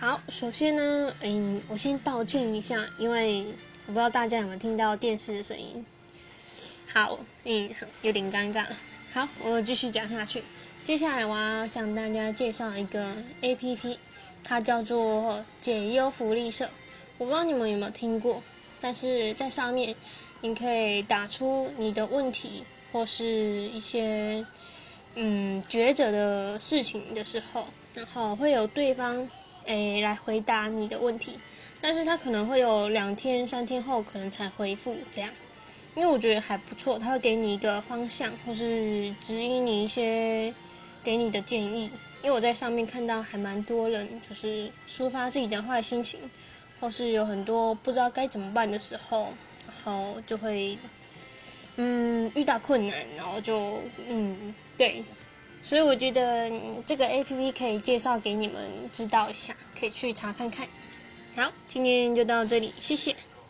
好，首先呢，嗯，我先道歉一下，因为我不知道大家有没有听到电视的声音。好，嗯，有点尴尬。好，我继续讲下去。接下来我要向大家介绍一个 A P P，它叫做解忧福利社。我不知道你们有没有听过，但是在上面你可以打出你的问题或是一些嗯抉择的事情的时候，然后会有对方诶来回答你的问题，但是他可能会有两天三天后可能才回复这样。因为我觉得还不错，他会给你一个方向，或是指引你一些给你的建议。因为我在上面看到还蛮多人就是抒发自己的坏心情，或是有很多不知道该怎么办的时候，然后就会嗯遇到困难，然后就嗯对，所以我觉得这个 A P P 可以介绍给你们知道一下，可以去查看看。好，今天就到这里，谢谢。